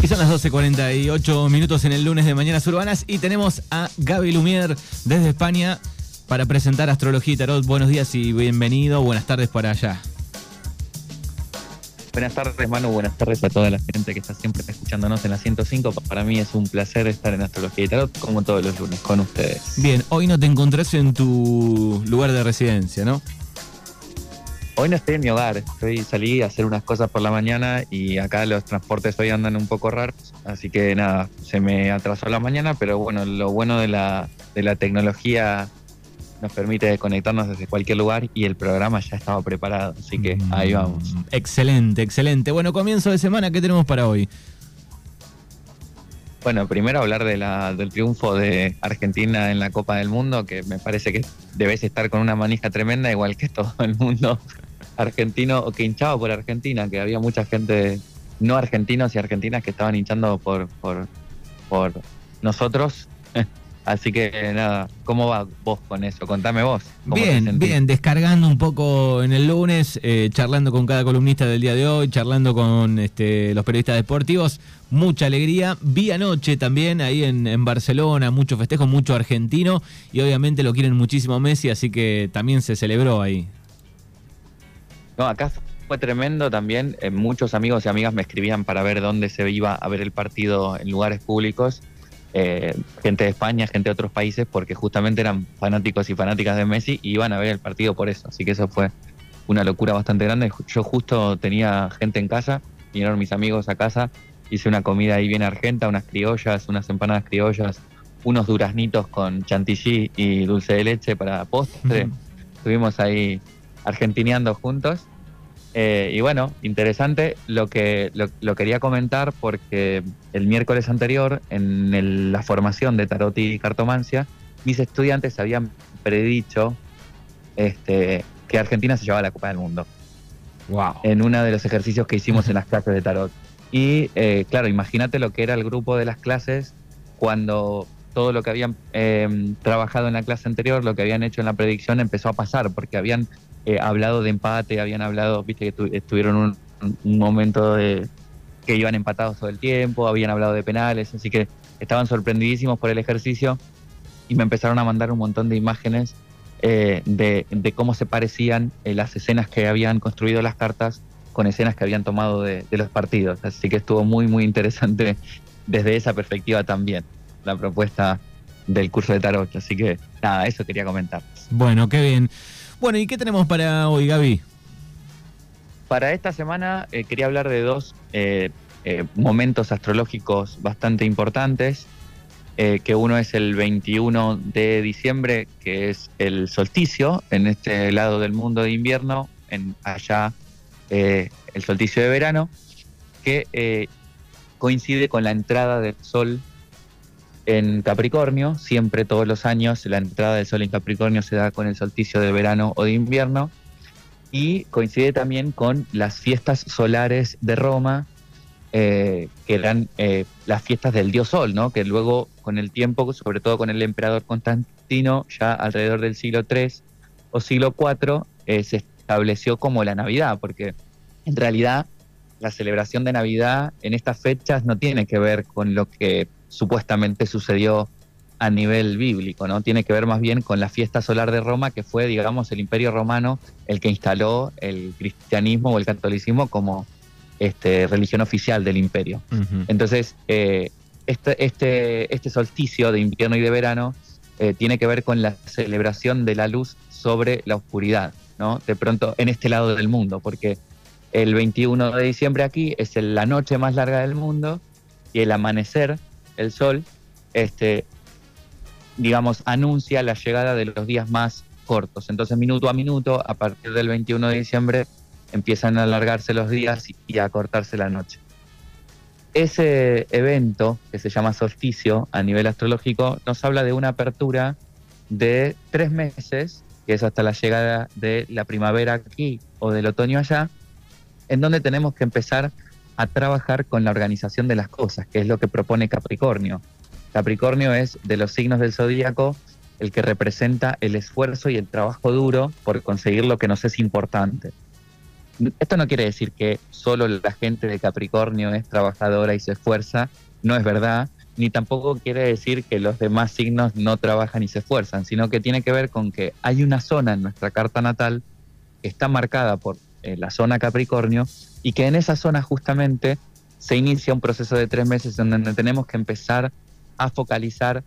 Y son las 12.48 minutos en el lunes de Mañanas Urbanas y tenemos a Gaby Lumier desde España para presentar Astrología y Tarot. Buenos días y bienvenido. Buenas tardes para allá. Buenas tardes, Manu. Buenas tardes a toda la gente que está siempre escuchándonos en la 105. Para mí es un placer estar en Astrología y Tarot, como todos los lunes, con ustedes. Bien, hoy no te encontrás en tu lugar de residencia, ¿no? Hoy no estoy en mi hogar, estoy salí a hacer unas cosas por la mañana y acá los transportes hoy andan un poco raros, así que nada, se me atrasó la mañana, pero bueno, lo bueno de la, de la tecnología nos permite conectarnos desde cualquier lugar y el programa ya estaba preparado, así que ahí vamos. Mm, excelente, excelente. Bueno, comienzo de semana, ¿qué tenemos para hoy? Bueno, primero hablar de la, del triunfo de Argentina en la Copa del Mundo, que me parece que debes estar con una manija tremenda, igual que todo el mundo argentino o que hinchaba por Argentina, que había mucha gente no argentinos y argentinas que estaban hinchando por, por, por nosotros. Así que nada, ¿cómo va vos con eso? Contame vos. Bien, bien, descargando un poco en el lunes, eh, charlando con cada columnista del día de hoy, charlando con este, los periodistas deportivos, mucha alegría. Vi anoche también ahí en, en Barcelona, mucho festejo, mucho argentino y obviamente lo quieren muchísimo Messi, así que también se celebró ahí. No, acá fue tremendo también. Eh, muchos amigos y amigas me escribían para ver dónde se iba a ver el partido en lugares públicos. Eh, gente de España, gente de otros países, porque justamente eran fanáticos y fanáticas de Messi y iban a ver el partido por eso. Así que eso fue una locura bastante grande. Yo justo tenía gente en casa, vinieron mis amigos a casa, hice una comida ahí bien argenta, unas criollas, unas empanadas criollas, unos duraznitos con chantilly y dulce de leche para postre. Estuvimos ahí argentineando juntos. Eh, y bueno, interesante lo que lo, quería comentar porque el miércoles anterior, en la formación de Tarot y Cartomancia, mis estudiantes habían predicho este, que Argentina se llevaba la Copa del Mundo. Wow. En uno de los ejercicios que hicimos en las clases de Tarot. Y eh, claro, imagínate lo que era el grupo de las clases cuando todo lo que habían eh, trabajado en la clase anterior, lo que habían hecho en la predicción empezó a pasar, porque habían eh, hablado de empate, habían hablado, viste que estuvieron un, un, momento de que iban empatados todo el tiempo, habían hablado de penales, así que estaban sorprendidísimos por el ejercicio y me empezaron a mandar un montón de imágenes eh, de, cómo se parecían eh, las escenas que habían construido las cartas con escenas que habían tomado de, de, los partidos. Así que estuvo muy, muy interesante desde esa perspectiva también la propuesta del curso de tarot. Así que nada, eso quería comentar. Bueno, qué bien. Bueno, ¿y qué tenemos para hoy, Gaby? Para esta semana eh, quería hablar de dos eh, eh, momentos astrológicos bastante importantes, que uno es el 21 de diciembre, que es el solsticio en este lado del mundo de invierno, en allá el solsticio de verano, que coincide con la entrada del sol en Capricornio, siempre todos los años la entrada del sol en Capricornio se da con el solsticio de verano o de invierno y coincide también con las fiestas solares de Roma, eh, que eran eh, las fiestas del dios Sol, ¿no? que luego con el tiempo, sobre todo con el emperador Constantino, ya alrededor del siglo III o siglo IV, eh, se estableció como la Navidad, porque en realidad la celebración de Navidad en estas fechas no tiene que ver con lo que supuestamente sucedió a nivel bíblico, ¿no? Tiene que ver más bien con la fiesta solar de Roma, que fue, digamos, el imperio romano el que instaló el cristianismo o el catolicismo como este, religión oficial del imperio. Entonces, eh, este, este, este solsticio de invierno y de verano eh, tiene que ver con la celebración de la luz sobre la oscuridad, ¿no? De pronto, en este lado del mundo, porque el 21 de diciembre aquí es la noche más larga del mundo y el amanecer el sol, este, digamos, anuncia la llegada de los días más cortos. Entonces, minuto a minuto, a partir del 21 de diciembre, empiezan a alargarse los días y a cortarse la noche. Ese evento, que se llama solsticio a nivel astrológico, nos habla de una apertura de tres meses, que es hasta la llegada de la primavera aquí o del otoño allá, en donde tenemos que empezar a trabajar con la organización de las cosas, que es lo que propone Capricornio. Capricornio es de los signos del zodíaco el que representa el esfuerzo y el trabajo duro por conseguir lo que nos es importante. esto no quiere decir que solo la gente de Capricornio es trabajadora y se esfuerza, no es verdad, ni tampoco quiere decir que los demás signos no trabajan y se esfuerzan, sino que tiene que ver con que hay una zona en nuestra carta natal que está marcada por eh, la zona Capricornio y que en esa zona justamente se inicia un proceso de tres meses donde tenemos que empezar a focalizar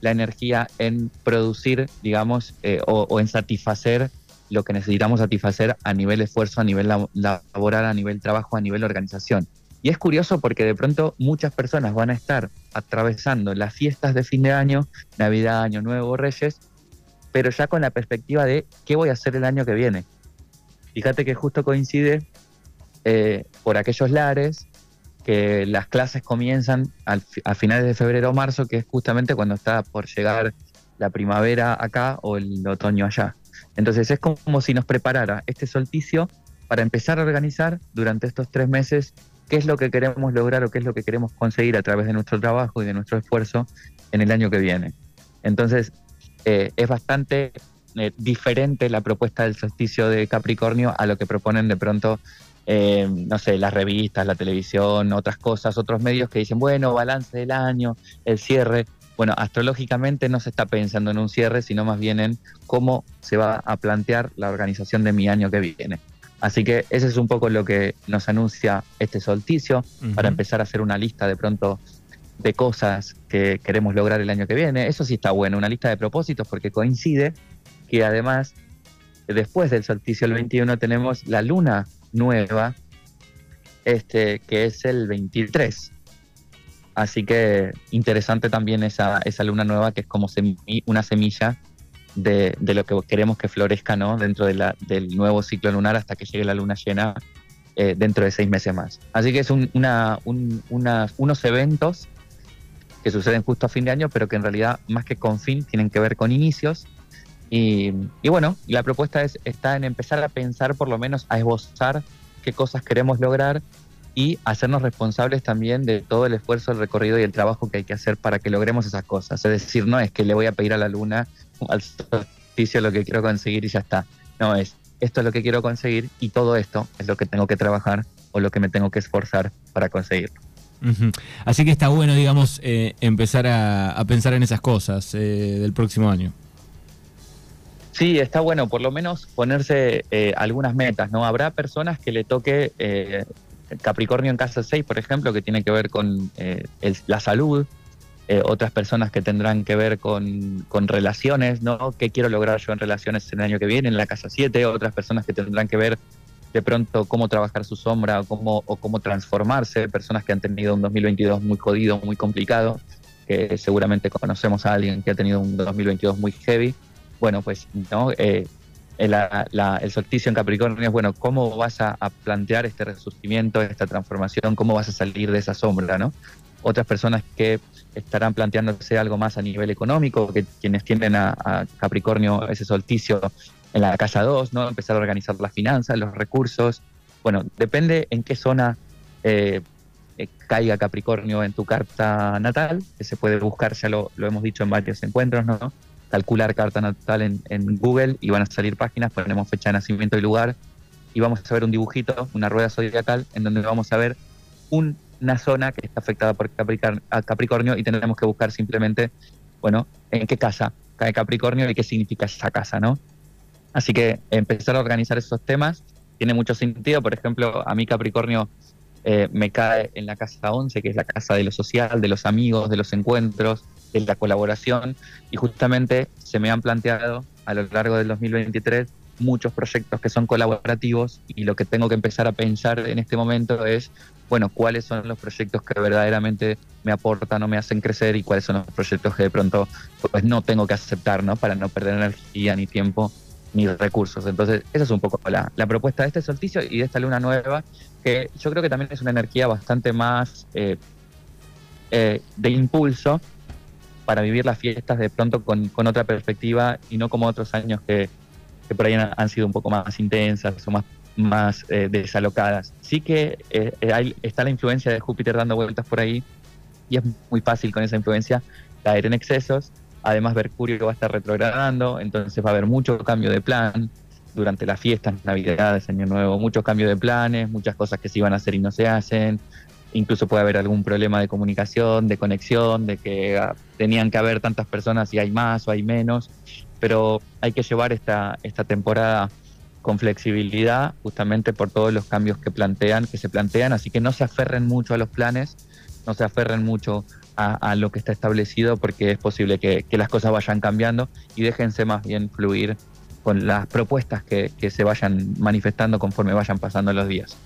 la energía en producir, digamos, eh, o, en satisfacer lo que necesitamos satisfacer a nivel esfuerzo, a nivel laboral, a nivel trabajo, a nivel organización. Y es curioso porque de pronto muchas personas van a estar atravesando las fiestas de fin de año, Navidad, Año Nuevo, Reyes, pero ya con la perspectiva de qué voy a hacer el año que viene. Fíjate que justo coincide eh, por aquellos lares que las clases comienzan a finales de febrero o marzo, que es justamente cuando está por llegar la primavera acá o el otoño allá. Entonces es como si nos preparara este solsticio para empezar a organizar durante estos tres meses qué es lo que queremos lograr o qué es lo que queremos conseguir a través de nuestro trabajo y de nuestro esfuerzo en el año que viene. Entonces eh, es bastante eh, diferente la propuesta del solsticio de Capricornio a lo que proponen de pronto eh, no sé, las revistas, la televisión, otras cosas, otros medios que dicen, bueno, balance del año, el cierre. Bueno, astrológicamente no se está pensando en un cierre, sino más bien en cómo se va a plantear la organización de mi año que viene. Así que ese es un poco lo que nos anuncia este solsticio, para empezar a hacer una lista de pronto de cosas que queremos lograr el año que viene. Eso sí está bueno, una lista de propósitos, porque coincide que además, después del solsticio el 21, tenemos la luna nueva, este, que es el 23. Así que interesante también esa, esa luna nueva, que es como una semilla de, lo que queremos que florezca ¿no? dentro de del nuevo ciclo lunar hasta que llegue la luna llena eh, dentro de seis meses más. Así que es una, unos eventos que suceden justo a fin de año, pero que en realidad más que con fin tienen que ver con inicios y, bueno, la propuesta es, está en empezar a pensar, por lo menos a esbozar qué cosas queremos lograr y hacernos responsables también de todo el esfuerzo, el recorrido y el trabajo que hay que hacer para que logremos esas cosas. Es decir, no es que le voy a pedir a la luna, al solsticio, lo que quiero conseguir y ya está. No, es esto es lo que quiero conseguir y todo esto es lo que tengo que trabajar o lo que me tengo que esforzar para conseguirlo. Así que está bueno, digamos, eh, empezar a, pensar en esas cosas eh, del próximo año. Sí, está bueno, por lo menos ponerse eh, algunas metas, ¿no? Habrá personas que le toque eh, Capricornio en casa 6, por ejemplo, que tiene que ver con eh, la salud, otras personas que tendrán que ver con, relaciones, ¿no? ¿Qué quiero lograr yo en relaciones el año que viene, en la casa 7? Otras personas que tendrán que ver de pronto cómo trabajar su sombra o cómo, o cómo transformarse, personas que han tenido un 2022 muy jodido, muy complicado, que seguramente conocemos a alguien que ha tenido un 2022 muy heavy bueno, pues ¿no? Eh, el solsticio en Capricornio es, bueno, ¿cómo vas a, plantear este resurgimiento, esta transformación? ¿Cómo vas a salir de esa sombra, no? Otras personas que estarán planteándose algo más a nivel económico, que quienes tienden a, Capricornio ese solsticio en la casa 2, ¿no? Empezar a organizar las finanzas, los recursos. Bueno, depende en qué zona eh, eh, caiga Capricornio en tu carta natal, que se puede buscar, ya lo hemos dicho en varios encuentros, ¿no? Calcular carta natal en, Google y van a salir páginas, ponemos fecha de nacimiento y lugar y vamos a ver un dibujito, una rueda zodiacal, en donde vamos a ver una zona que está afectada por Capricornio y tendremos que buscar simplemente, bueno, en qué casa cae Capricornio y qué significa esa casa, ¿no? Así que empezar a organizar esos temas tiene mucho sentido. Por ejemplo, a mí Capricornio eh, me cae en la casa 11, que es la casa de lo social, de los amigos, de los encuentros, de la colaboración y justamente se me han planteado a lo largo del 2023 muchos proyectos que son colaborativos y lo que tengo que empezar a pensar en este momento es, bueno, cuáles son los proyectos que verdaderamente me aportan o me hacen crecer y cuáles son los proyectos que de pronto pues no tengo que aceptar, ¿no? Para no perder energía ni tiempo ni recursos. Entonces, esa es un poco la, la propuesta de este solsticio y de esta luna nueva, que yo creo que también es una energía bastante más eh, eh, de impulso para vivir las fiestas de pronto con, otra perspectiva y no como otros años que, por ahí han, sido un poco más intensas o más, más eh, desalocadas. Sí que eh, eh, está la influencia de Júpiter dando vueltas por ahí y es muy fácil con esa influencia caer en excesos. Además, Mercurio va a estar retrogradando, entonces va a haber mucho cambio de plan. durante las fiestas, Navidades, Año Nuevo, muchos cambios de planes, muchas cosas que se iban a hacer y no se hacen, incluso puede haber algún problema de comunicación, de conexión, de que ah, tenían que haber tantas personas y hay más o hay menos, pero hay que llevar esta, esta temporada con flexibilidad, justamente por todos los cambios que plantean, que se plantean, así que no se aferren mucho a los planes, no se aferren mucho a, lo que está establecido, porque es posible que, las cosas vayan cambiando y déjense más bien fluir con las propuestas que se vayan manifestando conforme vayan pasando los días.